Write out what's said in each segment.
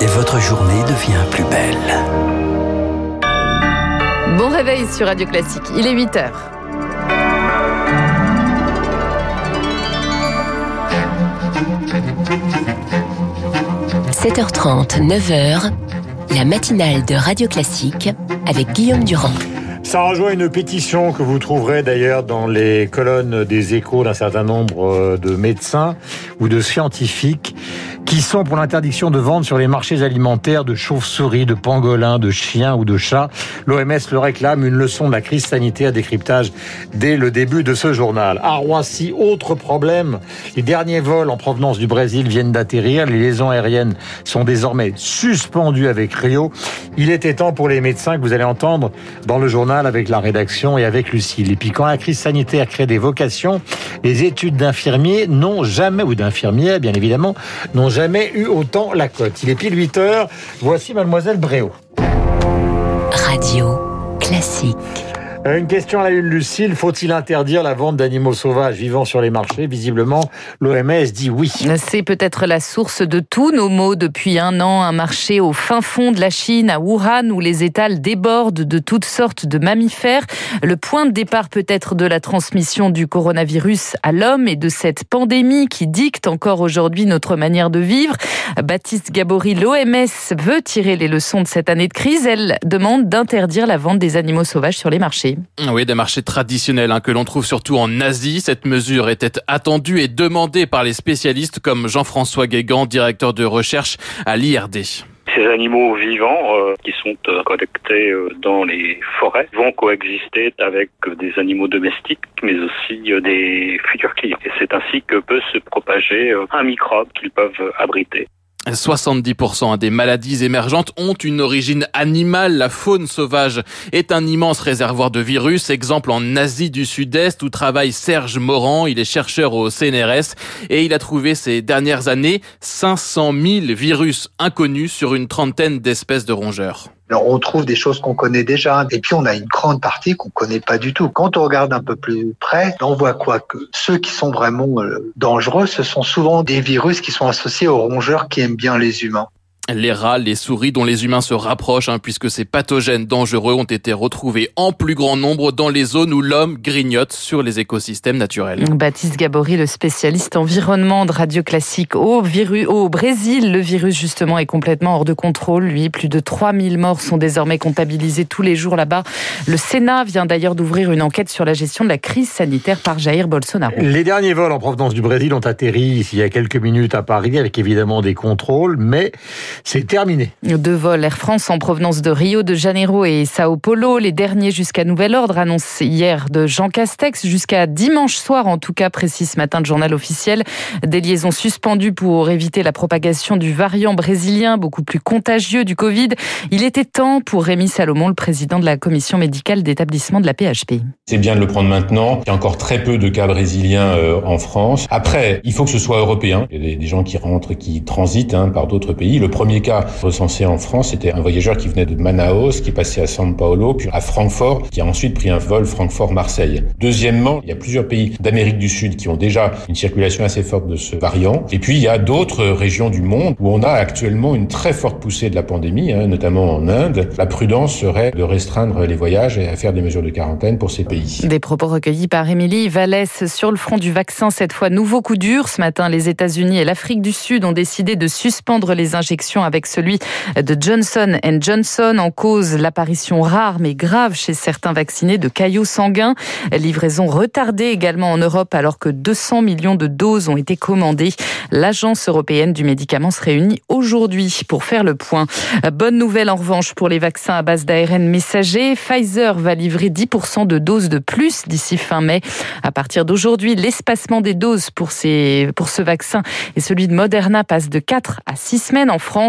Et votre journée devient plus belle. Bon réveil sur Radio Classique, il est 8 heures. – 7h30, 9h, la matinale de Radio Classique avec Guillaume Durand. Ça rejoint une pétition que vous trouverez d'ailleurs dans les colonnes des échos d'un certain nombre euh, de médecins ou de scientifiques qui sont pour l'interdiction de vente sur les marchés alimentaires de chauves-souris, de pangolins, de chiens ou de chats. L'OMS le réclame, une leçon de la crise sanitaire, décryptage dès le début de ce journal. À Roissy, autre problème, les derniers vols en provenance du Brésil viennent d'atterrir, les liaisons aériennes sont désormais suspendues avec Rio. Il était temps pour les médecins que vous allez entendre dans le journal avec la rédaction et avec Lucille. Et puis quand la crise sanitaire crée des vocations, les études d'infirmiers n'ont jamais, ou d'infirmières bien évidemment, n'ont jamais eu autant la cote. Il est pile 8 heures. Voici Mademoiselle Bréau. Radio classique. Une question à la une, Lucille. Faut-il interdire la vente d'animaux sauvages vivant sur les marchés? Visiblement, l'OMS dit oui. C'est peut-être la source de tous nos maux depuis un an. Un marché au fin fond de la Chine, à Wuhan, où les étals débordent de toutes sortes de mammifères. Le point de départ peut-être de la transmission du coronavirus à l'homme et de cette pandémie qui dicte encore aujourd'hui notre manière de vivre. Baptiste Gabory, l'OMS veut tirer les leçons de cette année de crise. Elle demande d'interdire la vente des animaux sauvages sur les marchés. Oui, des marchés traditionnels hein, que l'on trouve surtout en Asie. Cette mesure était attendue et demandée par les spécialistes comme Jean-François Guégan, directeur de recherche à l'IRD. Ces animaux vivants euh, qui sont euh, collectés euh, dans les forêts vont coexister avec des animaux domestiques, mais aussi des futurs clients. Et c'est ainsi que peut se propager un microbe qu'ils peuvent abriter. 70% des maladies émergentes ont une origine animale. La faune sauvage est un immense réservoir de virus. Exemple en Asie du Sud-Est où travaille Serge Morand. Il est chercheur au CNRS et il a trouvé ces dernières années 500 000 virus inconnus sur une trentaine d'espèces de rongeurs. On trouve des choses qu'on connaît déjà, et puis on a une grande partie qu'on connaît pas du tout. Quand on regarde un peu plus près, on voit quoi que ceux qui sont vraiment euh, dangereux, ce sont souvent des virus qui sont associés aux rongeurs qui aiment bien les humains. Les rats, les souris dont les humains se rapprochent, hein, puisque ces pathogènes dangereux ont été retrouvés en plus grand nombre dans les zones où l'homme grignote sur les écosystèmes naturels. Baptiste Gabory, le spécialiste environnement de Radio Classique au, au Brésil, le virus justement est complètement hors de contrôle. Lui, plus de 3000 morts sont désormais comptabilisés tous les jours là-bas. Le Sénat vient d'ailleurs d'ouvrir une enquête sur la gestion de la crise sanitaire par Jair Bolsonaro. Les derniers vols en provenance du Brésil ont atterri il y a quelques minutes à Paris avec évidemment des contrôles, mais c'est terminé. Deux vols Air France en provenance de Rio de Janeiro et Sao Paulo, les derniers jusqu'à nouvel ordre, annoncé hier de Jean Castex, jusqu'à dimanche soir en tout cas, précis ce matin de journal officiel. Des liaisons suspendues pour éviter la propagation du variant brésilien, beaucoup plus contagieux du Covid. Il était temps pour Rémi Salomon, le président de la commission médicale d'établissement de la PHP. C'est bien de le prendre maintenant. Il y a encore très peu de cas brésiliens euh, en France. Après, il faut que ce soit européen. Il y a des gens qui rentrent, qui transitent hein, par d'autres pays. Le premier cas recensé en France, c'était un voyageur qui venait de Manaus, qui passait à São Paulo, puis à Francfort, qui a ensuite pris un vol Francfort-Marseille. Deuxièmement, il y a plusieurs pays d'Amérique du Sud qui ont déjà une circulation assez forte de ce variant. Et puis, il y a d'autres régions du monde où on a actuellement une très forte poussée de la pandémie, hein, notamment en Inde. La prudence serait de restreindre les voyages et à faire des mesures de quarantaine pour ces pays. Des propos recueillis par Émilie Vallès sur le front du vaccin. Cette fois, nouveau coup dur. Ce matin, les États-Unis et l'Afrique du Sud ont décidé de suspendre les injections avec celui de Johnson Johnson en cause l'apparition rare mais grave chez certains vaccinés de caillots sanguins. Livraison retardée également en Europe alors que 200 millions de doses ont été commandées. L'agence européenne du médicament se réunit aujourd'hui pour faire le point. Bonne nouvelle en revanche pour les vaccins à base d'ARN messager. Pfizer va livrer 10% de doses de plus d'ici fin mai. À partir d'aujourd'hui, l'espacement des doses pour, ces, pour ce vaccin et celui de Moderna passe de 4 à 6 semaines en France.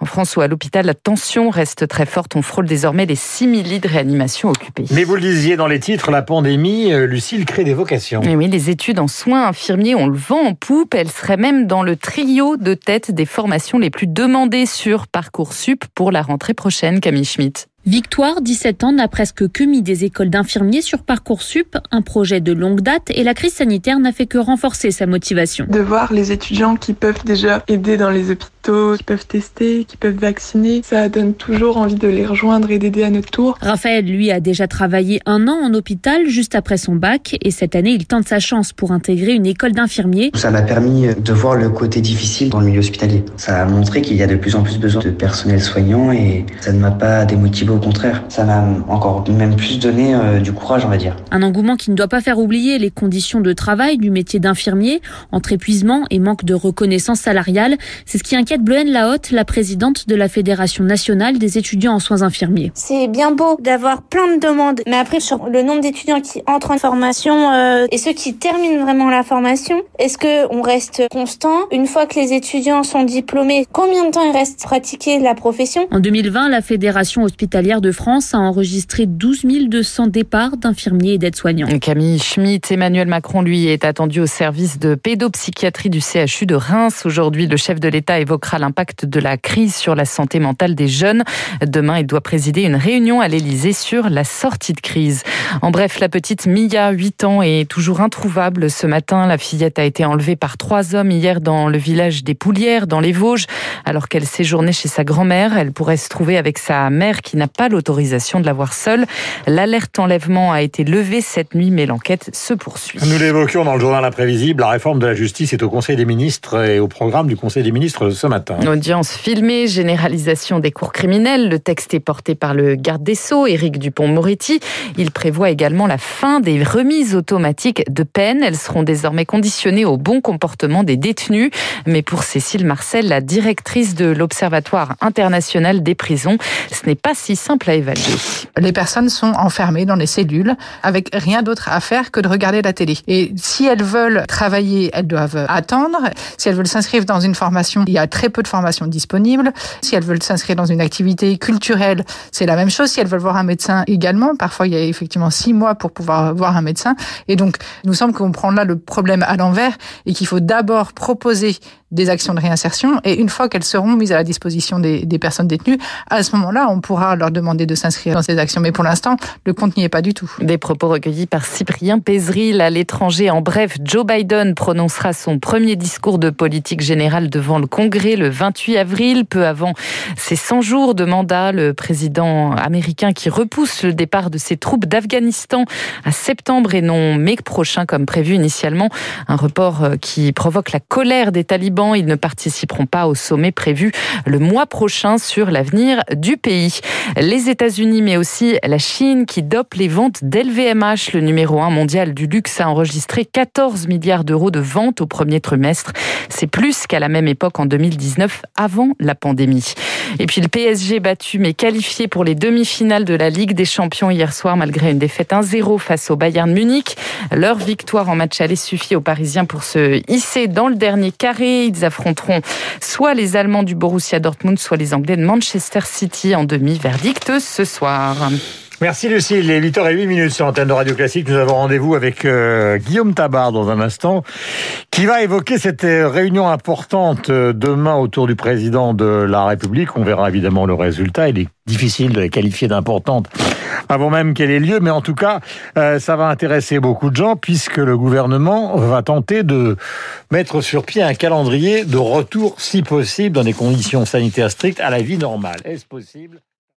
En France ou à l'hôpital, la tension reste très forte. On frôle désormais les 6000 lits de réanimation occupés. Mais vous le disiez dans les titres, la pandémie, euh, Lucille, crée des vocations. oui, les études en soins infirmiers, on le vent en poupe. Elles seraient même dans le trio de tête des formations les plus demandées sur Parcoursup pour la rentrée prochaine, Camille Schmitt. Victoire, 17 ans, n'a presque que mis des écoles d'infirmiers sur Parcoursup, un projet de longue date et la crise sanitaire n'a fait que renforcer sa motivation. De voir les étudiants qui peuvent déjà aider dans les hôpitaux, qui peuvent tester, qui peuvent vacciner, ça donne toujours envie de les rejoindre et d'aider à notre tour. Raphaël, lui, a déjà travaillé un an en hôpital juste après son bac et cette année, il tente sa chance pour intégrer une école d'infirmiers. Ça m'a permis de voir le côté difficile dans le milieu hospitalier. Ça a montré qu'il y a de plus en plus besoin de personnel soignant et ça ne m'a pas démotivé, au contraire. Ça m'a encore même plus donné euh, du courage, on va dire. Un engouement qui ne doit pas faire oublier les conditions de travail du métier d'infirmier, entre épuisement et manque de reconnaissance salariale. C'est ce qui inquiète Bloen Lahotte, la présidente de la Fédération nationale des étudiants en soins infirmiers. C'est bien beau d'avoir plein de demandes, mais après sur le nombre d'étudiants qui entrent en formation euh, et ceux qui terminent vraiment la formation, est-ce que on reste constant? Une fois que les étudiants sont diplômés Combien de temps il reste pratiquer la profession? En 2020, la Fédération hospitalière de France a enregistré 12 200 départs d'infirmiers et d'aides-soignants. Camille Schmitt, Emmanuel Macron, lui, est attendu au service de pédopsychiatrie du CHU de Reims. Aujourd'hui, le chef de l'État évoquera l'impact de la crise sur la santé mentale des jeunes. Demain, il doit présider une réunion à l'Élysée sur la sortie de crise. En bref, la petite Mia, 8 ans, est toujours introuvable. Ce matin, la fillette a été enlevée par trois hommes hier dans le village des Poulières, dans les Vosges, alors qu'elle séjournait chez sa grand-mère. Elle pourrait se trouver avec sa mère qui n'a pas l'autorisation de la voir seule. L'alerte enlèvement a été levée cette nuit, mais l'enquête se poursuit. Nous l'évoquions dans le journal imprévisible, la réforme de la justice est au Conseil des ministres et au programme du Conseil des ministres ce matin. Audience filmée, généralisation des cours criminels. Le texte est porté par le garde des Sceaux, Éric Dupont-Moretti. Il prévoit également la fin des remises automatiques de peine. Elles seront désormais conditionnées au bon comportement des détenus. Mais pour Cécile Marcel, la directrice de l'Observatoire international des prisons, ce n'est pas si simple à évaluer. Les personnes sont enfermées dans les cellules avec rien d'autre à faire que de regarder la télé. Et si elles veulent travailler, elles doivent attendre. Si elles veulent s'inscrire dans une formation, il y a très peu de formations disponibles. Si elles veulent s'inscrire dans une activité culturelle, c'est la même chose. Si elles veulent voir un médecin également, parfois il y a effectivement six mois pour pouvoir voir un médecin. Et donc, nous semble qu'on prend là le problème à l'envers et qu'il faut d'abord proposer des actions de réinsertion et une fois qu'elles seront mises à la disposition des, des personnes détenues, à ce moment-là, on pourra leur demander de s'inscrire dans ces actions. Mais pour l'instant, le compte n'y est pas du tout. Des propos recueillis par Cyprien Pézril à l'étranger. En bref, Joe Biden prononcera son premier discours de politique générale devant le Congrès le 28 avril, peu avant ses 100 jours de mandat. Le président américain qui repousse le départ de ses troupes d'Afghanistan à septembre et non mai prochain comme prévu initialement. Un report qui provoque la colère des talibans ils ne participeront pas au sommet prévu le mois prochain sur l'avenir du pays. Les États-Unis, mais aussi la Chine qui dope les ventes d'LVMH, le numéro 1 mondial du luxe, a enregistré 14 milliards d'euros de ventes au premier trimestre. C'est plus qu'à la même époque en 2019, avant la pandémie. Et puis le PSG battu mais qualifié pour les demi-finales de la Ligue des Champions hier soir malgré une défaite 1-0 face au Bayern Munich. Leur victoire en match aller suffit aux Parisiens pour se hisser dans le dernier carré. Ils affronteront soit les Allemands du Borussia Dortmund, soit les Anglais de Manchester City en demi-verdict ce soir. Merci Lucie, il est 8h08 minutes sur l'antenne de Radio Classique. Nous avons rendez-vous avec euh, Guillaume Tabar dans un instant, qui va évoquer cette euh, réunion importante euh, demain autour du président de la République. On verra évidemment le résultat. Il est difficile de la qualifier d'importante avant même qu'elle ait lieu, mais en tout cas, ça va intéresser beaucoup de gens puisque le gouvernement va tenter de mettre sur pied un calendrier de retour, si possible, dans des conditions sanitaires strictes, à la vie normale. Est-ce possible